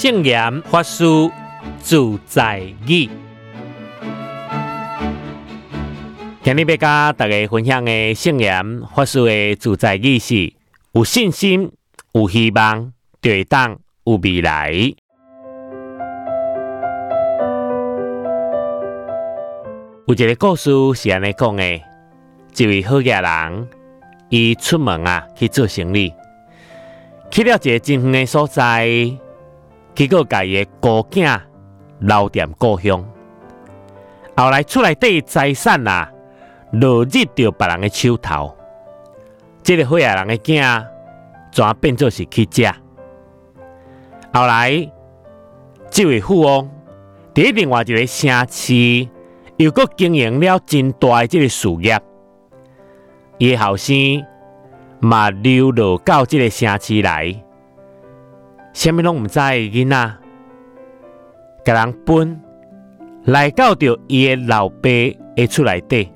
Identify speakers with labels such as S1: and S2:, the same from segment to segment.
S1: 圣严法师自在语，今日要甲大家分享的圣严法师的自在语是：有信心、有希望，就会当有未来。有一个故事是安尼讲的：一位好业人，伊出门啊去做生意，去了一个真远的所在。结果，家己的孤囝留在故乡，后来厝内底财产啊，落入到别人的手头。这个好野人的囝，全变做是乞食？后来，这位富翁伫另外一个城市，又搁经营了真大的这个事业。伊后生嘛流落到这个城市来。虾米拢毋知的囡仔，甲人分来到着伊的老爸的厝内底。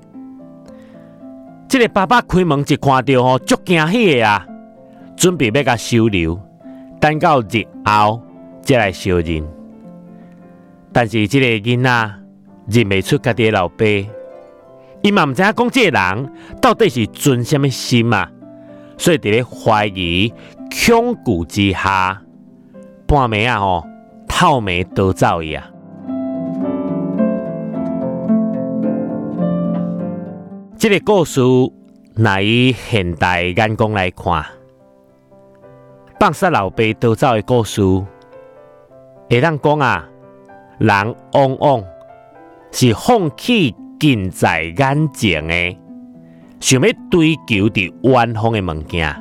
S1: 这个爸爸开门一看到吼，足惊喜个啊！准备要甲收留，等到日后才来收人。但是即个囡仔认袂出家己的老爸，伊嘛毋知影讲即个人到底是存什么心啊？所以伫咧怀疑、恐惧之下。半暝啊吼，透眉逃走伊啊！这个故事，拿以现代眼光来看，放杀老爸逃走的故事，会当讲啊，人往往是放弃近在眼前的，想要追求伫远方的物件，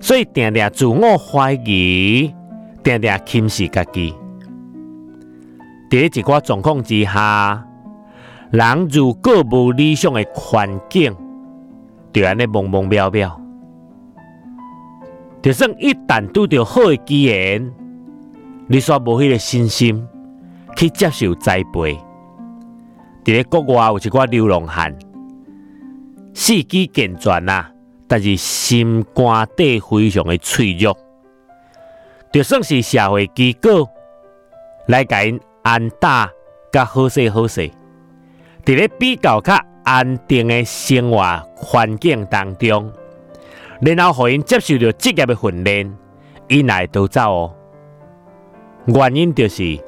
S1: 所以定定自我怀疑。定定轻视家己，伫一寡状况之下，人如果无理想的环境，就安尼懵懵渺渺。就算一旦拄到好的机缘，你煞无迄个信心去接受栽培。伫咧国外有一寡流浪汉，四肢健全啊，但是心肝底非常的脆弱。就算是社会机构来甲因安搭甲好势好势，伫咧比较较安定的生活环境当中，然后互因接受到职业的训练，因来逃走哦。原因就是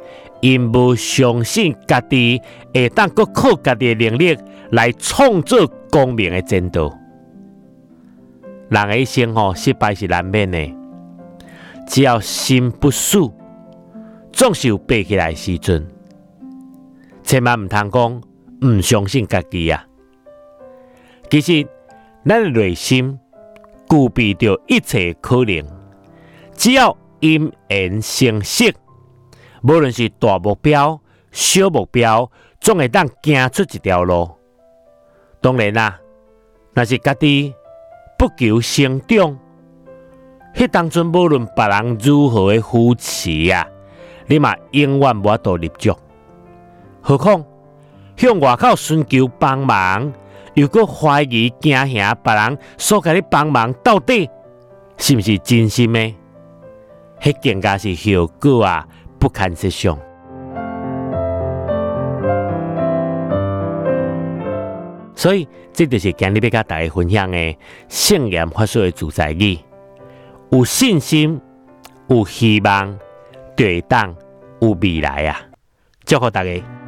S1: 因无相信家己会当搁靠家己的能力来创造光明的前途。人的一生吼失败是难免的。只要心不死，总是有爬起来时阵。千万唔通讲唔相信家己啊！其实，咱的内心具备着一切可能。只要因缘成熟，无论是大目标、小目标，总会当行出一条路。当然啦，那是家己不求成长。迄当阵，无论别人如何的扶持啊，你嘛永远无法度立足。何况向外口寻求帮忙，又搁怀疑惊吓别人所给你帮忙，到底是毋是真心的？迄更加是后果啊，不堪设想。所以，这就是今日要甲大家分享的圣言法师的主宰语。有信心，有希望，对当有未来啊！祝福大家。